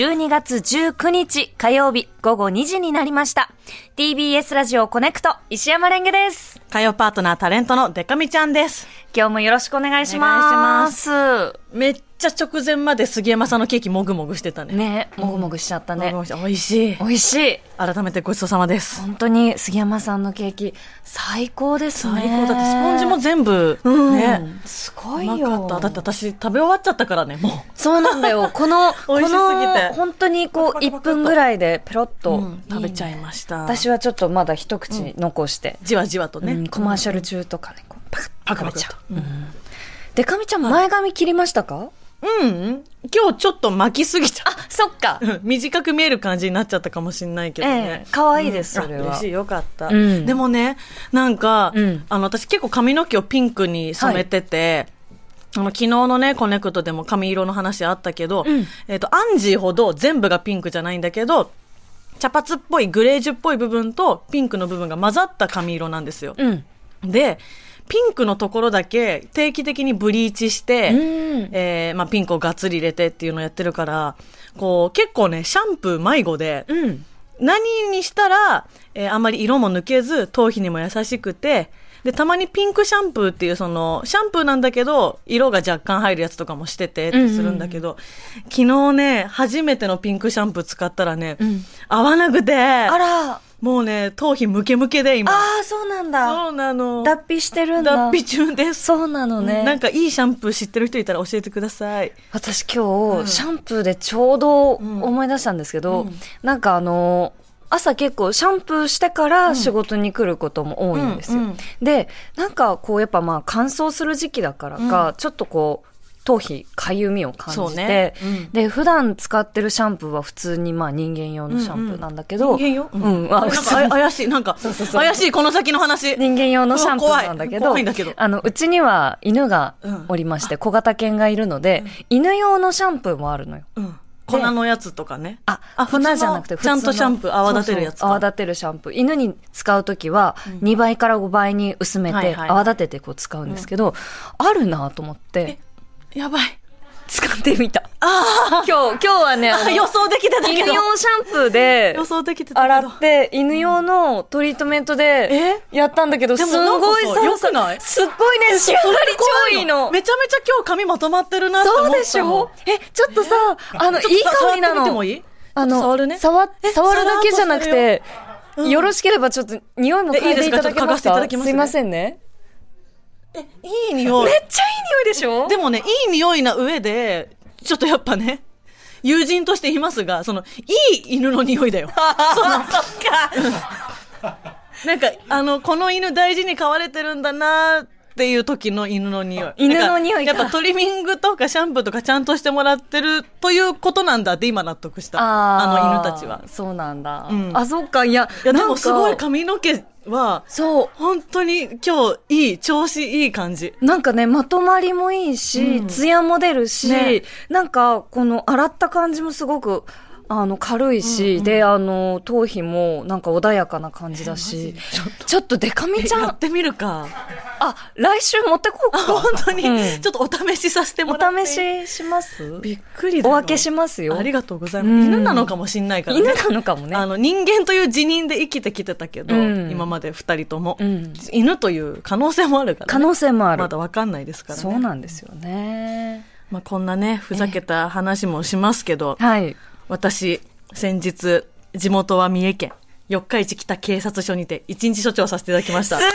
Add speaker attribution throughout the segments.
Speaker 1: 12月19日火曜日。午後2時になりました。TBS ラジオコネクト石山レンゲです。
Speaker 2: 火曜パートナータレントのデカミちゃんです。
Speaker 1: 今日もよろしくお願いします。
Speaker 2: めっちゃ直前まで杉山さんのケーキもぐもぐしてたね。
Speaker 1: ね、もぐもぐしちゃったね。
Speaker 2: もぐもぐして美味しい。
Speaker 1: 美味しい。
Speaker 2: 改めてごちそうさまです。
Speaker 1: 本当に杉山さんのケーキ最高ですね。
Speaker 2: 最高だってスポンジも全部、
Speaker 1: うん
Speaker 2: ね。
Speaker 1: すご
Speaker 2: う
Speaker 1: いよ。
Speaker 2: まかった。だって私食べ終わっちゃったからね、もう。
Speaker 1: そうなんだよ。この、この、本当にこう、1分ぐらいでペロッと、
Speaker 2: うん食べちゃいました。
Speaker 1: 私はちょっとまだ一口残して、
Speaker 2: じわじわとね。
Speaker 1: うんコマーシャル中とかね、こうパクッ
Speaker 2: パク
Speaker 1: 食べちゃう。
Speaker 2: とう。ん。
Speaker 1: でかみちゃん、前髪切りましたか？
Speaker 2: うん。今日ちょっと巻きすぎちゃ
Speaker 1: あ、そっか。
Speaker 2: う。短く見える感じになっちゃったかもしれないけど
Speaker 1: え
Speaker 2: ね。
Speaker 1: え。可愛いです
Speaker 2: うん。
Speaker 1: それは。
Speaker 2: あ嬉しい、よかった。
Speaker 1: うん。
Speaker 2: でもね、なんか、
Speaker 1: うん。
Speaker 2: あの、私結構髪の毛をピンクに染めてて、あの、昨日のね、コネクトでも髪色の話あったけど、
Speaker 1: うん。
Speaker 2: えっ、と、アンジーほど全部がピンクじゃないんだけど、茶髪っぽいグレージュっぽい部分とピンクの部分が混ざった髪色なんですよ。
Speaker 1: うん。
Speaker 2: で、ピンクのところだけ定期的にブリーチして、
Speaker 1: うん
Speaker 2: えーまあ、ピンクをがっつり入れてっていうのをやってるから、こう、結構ね、シャンプー迷子で、
Speaker 1: うん。
Speaker 2: 何にしたら、えーあんまり色も抜けず、頭皮にも優しくて、で、たまにピンクシャンプーっていう、その、シャンプーなんだけど、色が若干入るやつとかもしてて、ってするんだけど、昨日ね、初めてのピンクシャンプー使ったらね、
Speaker 1: ん
Speaker 2: 合わなくて、
Speaker 1: あら、
Speaker 2: もうね、頭皮ムケムケで今。
Speaker 1: ああ、そうなんだ。
Speaker 2: そうなの。
Speaker 1: 脱皮してるんだ。
Speaker 2: 脱皮中です。
Speaker 1: そうなのね。
Speaker 2: なんかいいシャンプー知ってる人いたら教えてください。
Speaker 1: 私今日、シャンプーでちょうど思い出したんですけど、なんかあの、朝結構シャンプーしてから仕事に来ることも多いんですよ。
Speaker 2: うんうん。
Speaker 1: で、なんかこうやっぱまあ乾燥する時期だからか、ちょっとこう、頭皮、かゆみを感じて、
Speaker 2: ね。うん。
Speaker 1: で、普段使ってるシャンプーは普通にまあ人間用のシャンプーなんだけど、
Speaker 2: 人間よ。
Speaker 1: うん、あ、
Speaker 2: あなんか怪しい。なんか、
Speaker 1: そうそうそう。
Speaker 2: 怪しい、この先の話。
Speaker 1: 人間用のシャンプーなんだけど、
Speaker 2: 怖い。怖いんだけど。
Speaker 1: あの、うちには犬がおりまして、小型犬がいるので、犬用のシャンプーもあるのよ。
Speaker 2: うん。粉のやつとかね。
Speaker 1: あ、
Speaker 2: あ
Speaker 1: 粉じゃなくて
Speaker 2: ちゃんとシャンプー泡立てるやつか
Speaker 1: そうそう泡立てるシャンプー。犬に使うときは、2倍から5倍に薄めて、泡立ててこう使うんですけど、あるなと思って、
Speaker 2: やばい。
Speaker 1: 使ってみた。今日、今日はね、
Speaker 2: 予想できてたけど。
Speaker 1: 犬用シャンプーで
Speaker 2: 予、想できてた。
Speaker 1: 洗って、犬用のトリートメントで、やったんだけど、すごい
Speaker 2: さ良くない？
Speaker 1: すっごいね、仕上がり超いいの。
Speaker 2: めちゃめちゃ今日髪まとまってるなって思ったの。
Speaker 1: そうでしょ？え、ちょっとさ、あの、いい香りなの。あの、
Speaker 2: 触るね。
Speaker 1: 触っ
Speaker 2: え？
Speaker 1: 触るだけじゃなくて、
Speaker 2: うん。
Speaker 1: よろしければちょっと匂いも嗅いでいただけますか？
Speaker 2: すいま
Speaker 1: せんね。
Speaker 2: え、いい匂い
Speaker 1: め。っちゃいい匂いでしょ？
Speaker 2: でもね、いい匂いな上で、ちょっとやっぱね、友人としていますが、その、いい犬の匂いだよ。その、そっか。なんか、あの、この犬大事に飼われてるんだなっていう時の犬の匂い。
Speaker 1: 犬の匂い
Speaker 2: やっぱトリミングとかシャンプーとかちゃんとしてもらってるということなんだって今納得した。あの犬たちは。
Speaker 1: そうなんだ。
Speaker 2: うん
Speaker 1: あ、そっか、いや、
Speaker 2: いや、でもすごい髪の毛は、
Speaker 1: そう。
Speaker 2: 本当に今日いい、調子いい感じ。
Speaker 1: なんかね、まとまりもいいし、
Speaker 2: うん
Speaker 1: ツヤも出るし、
Speaker 2: ね
Speaker 1: なんか、この洗った感じもすごく、あの、軽いし、で、あの、頭皮もなんか穏やかな感じだし、ちょっとデカミちゃん、
Speaker 2: やってみるか。
Speaker 1: あ、来週持ってこうか。
Speaker 2: 本当に、
Speaker 1: うん
Speaker 2: ちょっとお試しさせてもらって。
Speaker 1: お試しします？
Speaker 2: びっくりだよ
Speaker 1: お分けしますよ。
Speaker 2: ありがとうございます。
Speaker 1: うん
Speaker 2: 犬なのかもしんないからね。
Speaker 1: 犬なのかもね。
Speaker 2: あの、人間という辞任で生きてきてたけど、
Speaker 1: うん
Speaker 2: 今まで二人とも、
Speaker 1: うん
Speaker 2: 犬という可能性もあるから、ね。
Speaker 1: 可能性もある。
Speaker 2: まだわかんないですからね。
Speaker 1: そうなんですよね。
Speaker 2: まあ、こんなね、ふざけた話もしますけど、
Speaker 1: はい。
Speaker 2: 私、先日、地元は三重県、四日市北警察署にて、一日署長させていただきました
Speaker 1: す。ごい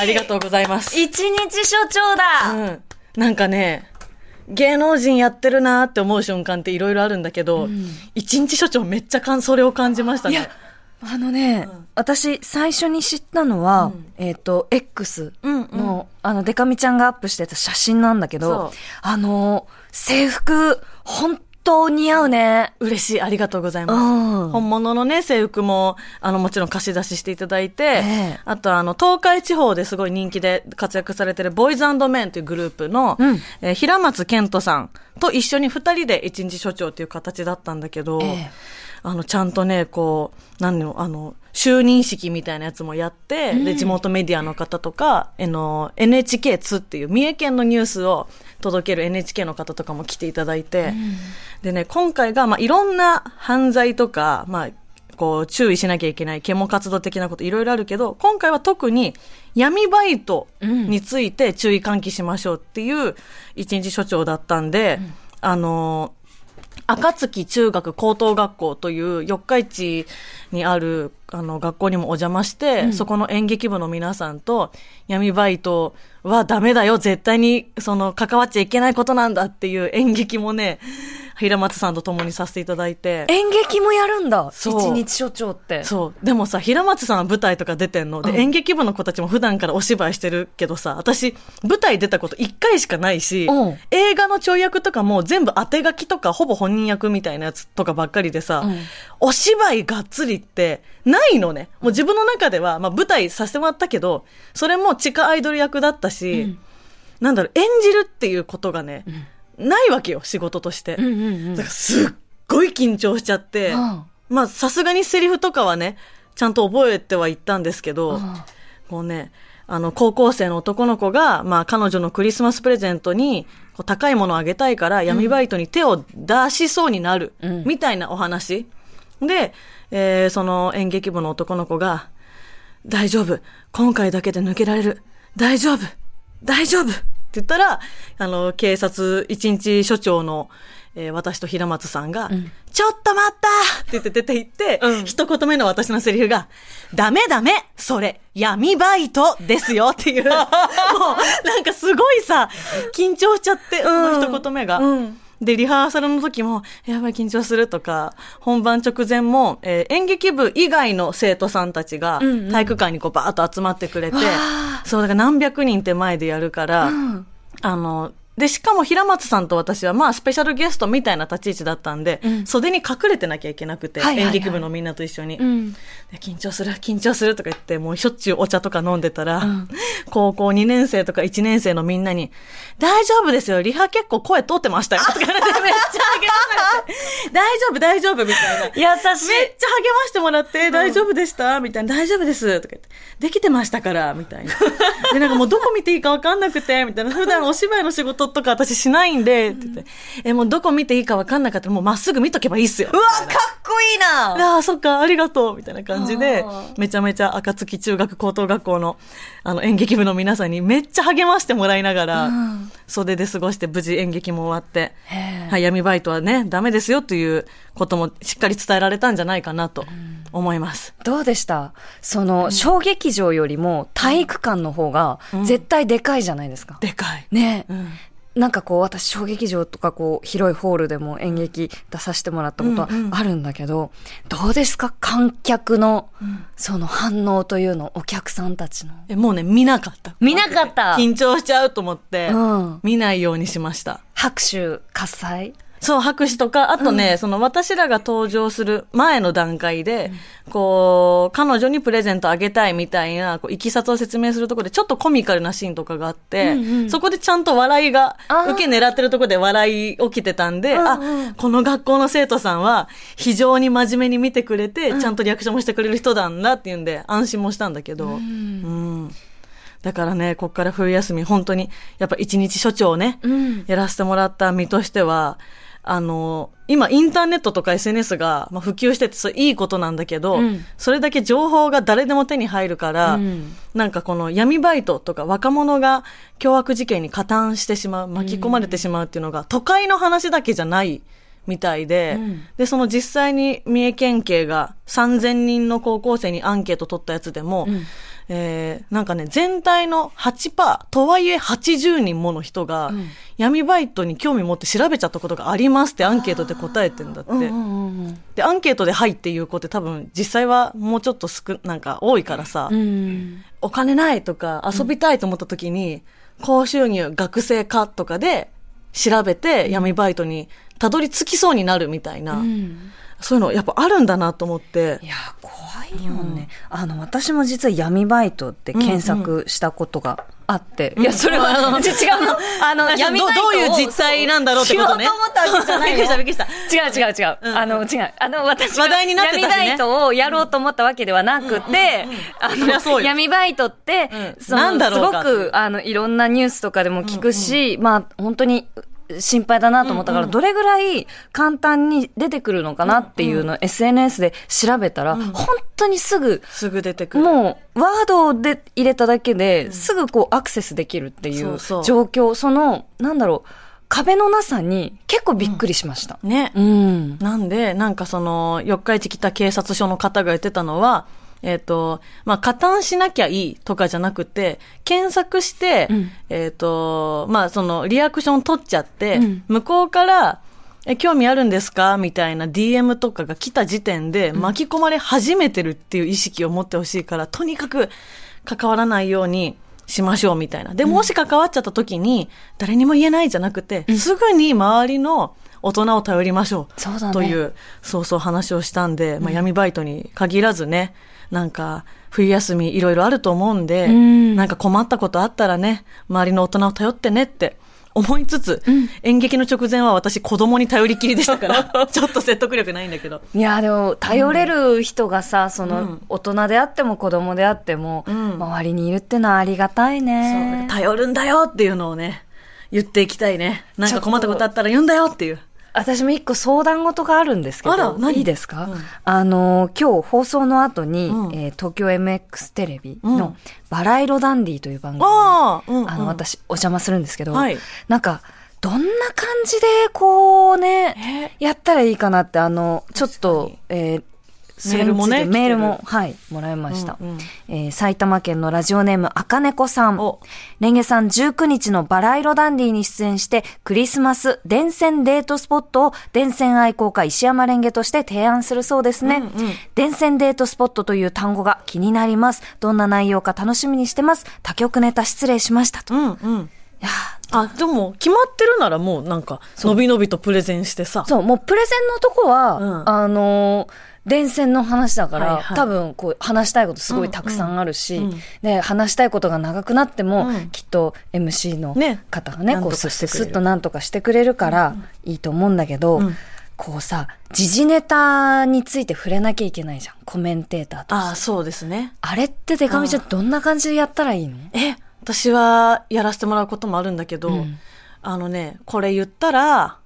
Speaker 2: ありがとうございます。
Speaker 1: 一日所長だ、
Speaker 2: うん。なんかね、芸能人やってるなーって思う瞬間っていろいろあるんだけど、一日署長めっちゃかんそれを感じましたね。
Speaker 1: あのね、私、最初に知ったのは、
Speaker 2: うん
Speaker 1: えっ、と、X の、
Speaker 2: うんうん
Speaker 1: あの、デカミちゃんがアップしてた写真なんだけど、あの、制服、本当似合うね。
Speaker 2: 嬉しい、ありがとうございます。
Speaker 1: うん。
Speaker 2: 本物のね、制服も、あの、もちろん貸し出ししていただいて、
Speaker 1: ええ
Speaker 2: あと、あの、東海地方ですごい人気で活躍されてるボーイズメンというグループの、
Speaker 1: うん
Speaker 2: えー平松健人さんと一緒に二人で一日所長っていう形だったんだけど、
Speaker 1: ええ
Speaker 2: あの、ちゃんとね、こう、なんの、あの、就任式みたいなやつもやって、
Speaker 1: うん。
Speaker 2: で、地元メディアの方とか、あの、NHK2 っていう三重県のニュースを届ける NHK の方とかも来ていただいて、でね、今回が、まあ、いろんな犯罪とか、まあ、こう、注意しなきゃいけない、啓活動的なこといろいろあるけど、今回は特に闇バイトについて注意喚起しましょうっていう一日所長だったんで、あの、赤月中学高等学校という四日市にあるあの学校にもお邪魔して、そこの演劇部の皆さんと闇バイトはダメだよ、絶対にその関わっちゃいけないことなんだっていう演劇もね、平松さんと共にさせていただいて。
Speaker 1: 演劇もやるんだ。
Speaker 2: そう
Speaker 1: 一日所長って。
Speaker 2: そう。でもさ、平松さんは舞台とか出てんの。で、演劇部の子たちも普段からお芝居してるけどさ、私、舞台出たこと一回しかないし
Speaker 1: うん、
Speaker 2: 映画のちょい役とかも全部当て書きとか、ほぼ本人役みたいなやつとかばっかりでさ、
Speaker 1: うん
Speaker 2: お芝居がっつりってないのね。もう自分の中では、まあ舞台させてもらったけど、それも地下アイドル役だったし、なんだろう、演じるっていうことがね、ないわけよ、仕事として。
Speaker 1: うんうんうん
Speaker 2: だからすっごい緊張しちゃって、
Speaker 1: うん
Speaker 2: まあさすがにセリフとかはね、ちゃんと覚えてはいったんですけど、
Speaker 1: うん
Speaker 2: こうね、あの、高校生の男の子が、まあ彼女のクリスマスプレゼントに、こう高いものをあげたいから闇バイトに手を出しそうになる、
Speaker 1: うん
Speaker 2: みたいなお話。で、えーその演劇部の男の子が、大丈夫。今回だけで抜けられる。大丈夫。大丈夫。って言ったら、あの、警察一日所長の、えー私と平松さんが、ちょっと待ったって言って出て行って、
Speaker 1: うん。
Speaker 2: 一言目の私のセリフが、ダメダメそれ、闇バイトですよっていう、もう、なんかすごいさ、緊張しちゃって、その一言目が。
Speaker 1: うん
Speaker 2: で、リハーサルの時も、やばい緊張するとか、本番直前も、えー演劇部以外の生徒さんたちが
Speaker 1: うんうん
Speaker 2: 体育館にこうバーッと集まってくれて、
Speaker 1: わあ
Speaker 2: そう、だから何百人って前でやるから、
Speaker 1: うん。
Speaker 2: あの、で、しかも平松さんと私は、まあ、スペシャルゲストみたいな立ち位置だったんで、
Speaker 1: うん。
Speaker 2: 袖に隠れてなきゃいけなくて、
Speaker 1: はいはいはい。
Speaker 2: 演劇部のみんなと一緒に。
Speaker 1: うん。
Speaker 2: で緊張する、緊張するとか言って、もうしょっちゅうお茶とか飲んでたら、
Speaker 1: うん。
Speaker 2: 高校2年生とか1年生のみんなに、大丈夫ですよ、リハ結構声通ってましたよ、とか言われて めっちゃ励まされて、大丈夫、大丈夫、みたいな。
Speaker 1: 優しい。
Speaker 2: めっちゃ励ましてもらって、大丈夫でしたみたいな、大丈夫ですとか言って、できてましたから、みたいな。で、なんかもうどこ見ていいかわかんなくて、みたいな。普段お芝居の仕事とか私しないんで、って言って、え、もうどこ見ていいかわかんなかったらもうまっすぐ見とけばいいっすよ。
Speaker 1: うわ、かっこいいな。
Speaker 2: ああ、そっか、ありがとう、みたいな感じでめちゃめちゃ赤月中学高等学校の、あの、演劇部の皆さんにめっちゃ励ましてもらいながら、
Speaker 1: うん。
Speaker 2: 袖で過ごして無事演劇も終わってはい、闇バイトはね、ダメですよということもしっかり伝えられたんじゃないかなと思います。
Speaker 1: どうでした？その、小劇場よりも体育館の方が絶対でかいじゃないですか。
Speaker 2: でかい。
Speaker 1: ね。
Speaker 2: うん
Speaker 1: なんかこう、私、小劇場とかこう、広いホールでも演劇出させてもらったことは
Speaker 2: うんうん
Speaker 1: あるんだけど、どうですか？観客の、その反応というの、お客さんたちの。
Speaker 2: え、もうね、見なかった。
Speaker 1: 見なかった
Speaker 2: 緊張しちゃうと思って、
Speaker 1: うん
Speaker 2: 見ないようにしました。
Speaker 1: 拍手喝采？
Speaker 2: そう、拍手とか、あとね、その私らが登場する前の段階で、こう、彼女にプレゼントあげたいみたいな、こう、いきさつを説明するところで、ちょっとコミカルなシーンとかがあって、
Speaker 1: うんうん
Speaker 2: そこでちゃんと笑いが受け狙ってるところで笑い起きてたんで、
Speaker 1: うんうん
Speaker 2: あ、この学校の生徒さんは、非常に真面目に見てくれて、ちゃんとリアクションもしてくれる人なんだっていうんで、安心もしたんだけど、うん。だからね、こっから冬休み、本当に、やっぱ一日所長ね、
Speaker 1: うん。
Speaker 2: やらせてもらった身としては、あの、今インターネットとか SNS が、まあ、普及してて、それいいことなんだけど、
Speaker 1: うん。
Speaker 2: それだけ情報が誰でも手に入るから、
Speaker 1: うん。
Speaker 2: なんかこの闇バイトとか若者が凶悪事件に加担してしまう、巻き込まれてしまうっていうのが、都会の話だけじゃないみたいで、
Speaker 1: うん。
Speaker 2: で、その実際に三重県警が3000人の高校生にアンケート取ったやつでも、
Speaker 1: うん
Speaker 2: えーなんかね、全体の8%、とはいえ80人もの人が、
Speaker 1: うん
Speaker 2: 闇バイトに興味持って調べちゃったことがありますってアンケートで答えてんだって。
Speaker 1: うんうんうん
Speaker 2: で、アンケートではいっていう子って多分実際はもうちょっと少、なんか多いからさ、
Speaker 1: うん
Speaker 2: お金ないとか遊びたいと思った時に、高収入学生かとかで調べて闇バイトにたどり着きそうになるみたいな。
Speaker 1: うん
Speaker 2: そういうのやっぱあるんだなと思って
Speaker 1: い。や、怖いよね。あの、私も実は闇バイトって検索したことがあって。いや、それは、違うの。あの、闇バイトを
Speaker 2: どどういう実態なんだろうってことね
Speaker 1: うと思ったわけじゃない
Speaker 2: びっくりしたびっくりした。
Speaker 1: 違う違う違う。
Speaker 2: うん
Speaker 1: あの、違う。あの、私
Speaker 2: 話題になってたしね
Speaker 1: 闇バイトをやろうと思ったわけではなくて、あの、闇バイトって、
Speaker 2: うん
Speaker 1: そのすごく、あの、いろんなニュースとかでも聞くし、まあ、本当に、心配だなと思ったから、どれぐらい簡単に出てくるのかなっていうのを SNS で調べたら、本当にすぐ、
Speaker 2: すぐ出てくる。
Speaker 1: もう、ワードで入れただけで、すぐこうアクセスできるってい
Speaker 2: そう
Speaker 1: 状況、その、なんだろう、壁のなさに結構びっくりしました。
Speaker 2: ね。
Speaker 1: うん。
Speaker 2: なんで、なんかその、四日市北警察署の方が言ってたのは、えっ、と、まあ、加担しなきゃいいとかじゃなくて、検索して、
Speaker 1: うん。
Speaker 2: えっ、と、まあ、その、リアクション取っちゃって、
Speaker 1: うん。
Speaker 2: 向こうから、え、興味あるんですか？みたいな DM とかが来た時点で、巻き込まれ始めてるっていう意識を持ってほしいから、とにかく関わらないようにしましょうみたいな。で、もし関わっちゃった時に、誰にも言えないじゃなくて、すぐに周りの大人を頼りましょう。
Speaker 1: そうだね
Speaker 2: という、そうそう話をしたんで、まあ、闇バイトに限らずね、なんか、冬休みいろいろあると思うんで、
Speaker 1: ん
Speaker 2: なんか困ったことあったらね、周りの大人を頼ってねって思いつつ、演劇の直前は私子供に頼りきりでしたから、ちょっと説得力ないんだけど。
Speaker 1: いや、でも、頼れる人がさ、その、
Speaker 2: うん
Speaker 1: 大人であっても子供であっても、
Speaker 2: ん
Speaker 1: 周りにいるってのはありがたい
Speaker 2: そう
Speaker 1: ね。
Speaker 2: 頼るんだよっていうのをね、言っていきたいね。なんか困ったことあったら言うんだよっていう。
Speaker 1: 私も一個相談事があるんですけど、いいですか、
Speaker 2: うん。
Speaker 1: あの、今日放送の後に、
Speaker 2: うん。
Speaker 1: えー東京 MX テレビの
Speaker 2: うん。
Speaker 1: バラ色ダンディという番組に、
Speaker 2: うん、うん。
Speaker 1: あの、私お邪魔するんですけど、
Speaker 2: はい。
Speaker 1: なんか、どんな感じで、こうね、やったらいいかなって、あの、ちょっと、えー
Speaker 2: メールもね
Speaker 1: メールもはい、もらいました。
Speaker 2: うんうん
Speaker 1: えー埼玉県のラジオネーム、あかねこさん
Speaker 2: お。
Speaker 1: レンゲさん19日のバラ色ダンディに出演して、クリスマス電線デートスポットを電線愛好家石山レンゲとして提案するそうですね。
Speaker 2: うんうん
Speaker 1: 電線デートスポットという単語が気になります。どんな内容か楽しみにしてます。他局ネタ失礼しましたと。い
Speaker 2: うん、うん。
Speaker 1: や
Speaker 2: あ、でも、決まってるならもうなんか、のびのびとプレゼンしてさ。
Speaker 1: そう、もうプレゼンのとこは、
Speaker 2: うん
Speaker 1: あのー電線の話だから、
Speaker 2: はいはい。
Speaker 1: 多分こう話したいことすごいたくさんあるし、
Speaker 2: うんうん
Speaker 1: で、話したいことが長くなっても、
Speaker 2: うん。
Speaker 1: きっと MC の
Speaker 2: ね。
Speaker 1: 方がね、
Speaker 2: なん
Speaker 1: こうスッスッとなんとかしてくれるからいいと思うんだけど、
Speaker 2: うん。
Speaker 1: こうさ、時事ネタについて触れなきゃいけないじゃん。コメンテーターと。
Speaker 2: ああ、そうですね。
Speaker 1: あれってデカミちゃん。どんな感じでやったらいいの？
Speaker 2: え、私はやらせてもらうこともあるんだけど、
Speaker 1: うん。
Speaker 2: あのね、これ言ったら、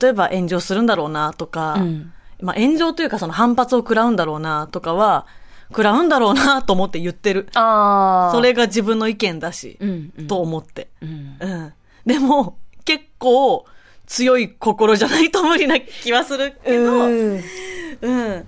Speaker 2: 例えば炎上するんだろうなとか、
Speaker 1: うん
Speaker 2: まあ炎上というかその反発を食らうんだろうなとかは、食らうんだろうなと思って言ってる。
Speaker 1: ああ。
Speaker 2: それが自分の意見だし、
Speaker 1: うんうん
Speaker 2: と思って。
Speaker 1: うん。
Speaker 2: うん。でも、結構強い心じゃないと無理な気はするけど、
Speaker 1: うん
Speaker 2: うん。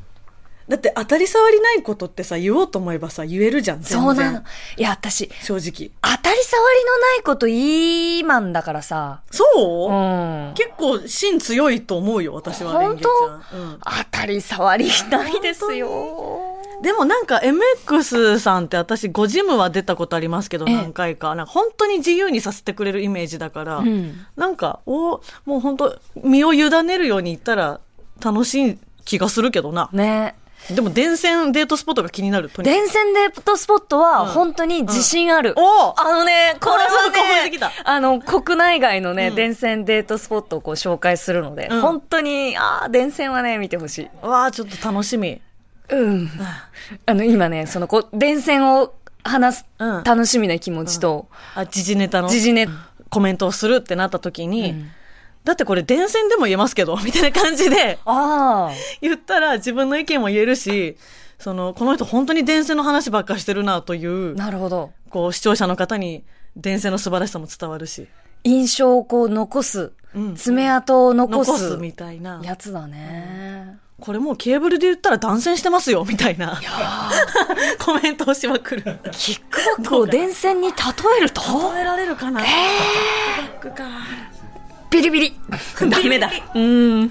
Speaker 2: だって当たり障りないことってさ、言おうと思えばさ、言えるじゃん、全然。
Speaker 1: そうなの。いや、私、
Speaker 2: 正直。
Speaker 1: 当たり障りのないこといいマンだからさ。
Speaker 2: そう、
Speaker 1: うん。
Speaker 2: 結構芯強いと思うよ、私は、
Speaker 1: 本当？
Speaker 2: うん。
Speaker 1: 当たり障りないですよ。
Speaker 2: でもなんか MX さんって私、ごジムは出たことありますけど、
Speaker 1: ええ
Speaker 2: 何回か。なんか本当に自由にさせてくれるイメージだから、
Speaker 1: うん
Speaker 2: なんか、おもう本当身を委ねるように言ったら楽しい気がするけどな。
Speaker 1: ね。
Speaker 2: でも電線デートスポットが気になる。とにかく。
Speaker 1: 電線デートスポットは
Speaker 2: うん。
Speaker 1: 本当に自信ある。
Speaker 2: おお
Speaker 1: あのね、これはねあの、国内外のね、
Speaker 2: うん。
Speaker 1: 電線デートスポットをこう紹介するので、
Speaker 2: うん。
Speaker 1: 本当に、ああ、電線はね、見てほしい。
Speaker 2: わあ、ちょっと楽しみ。
Speaker 1: うん。あの、今ね、その、こう、電線を話す
Speaker 2: うん。
Speaker 1: 楽しみな気持ちと、
Speaker 2: あ、時事ネタの
Speaker 1: 時事ネ
Speaker 2: コメントをするってなった時に、
Speaker 1: うん
Speaker 2: だってこれ電線でも言えますけど、みたいな感じで
Speaker 1: ああ。
Speaker 2: 言ったら自分の意見も言えるし、その、この人本当に電線の話ばっかしてるなという、
Speaker 1: なるほど。
Speaker 2: こう視聴者の方に電線の素晴らしさも伝わるし、
Speaker 1: 印象をこう残す、
Speaker 2: うん
Speaker 1: 爪痕を残す
Speaker 2: 残すみたいな。
Speaker 1: やつだね。
Speaker 2: これもうケーブルで言ったら断線してますよ、みたいな。コメントをしまくる。
Speaker 1: キックバックを電線に例えると？
Speaker 2: 覚えられるかな？えー、バックか。
Speaker 1: ビリビリ。
Speaker 2: ダメだ。
Speaker 1: うん。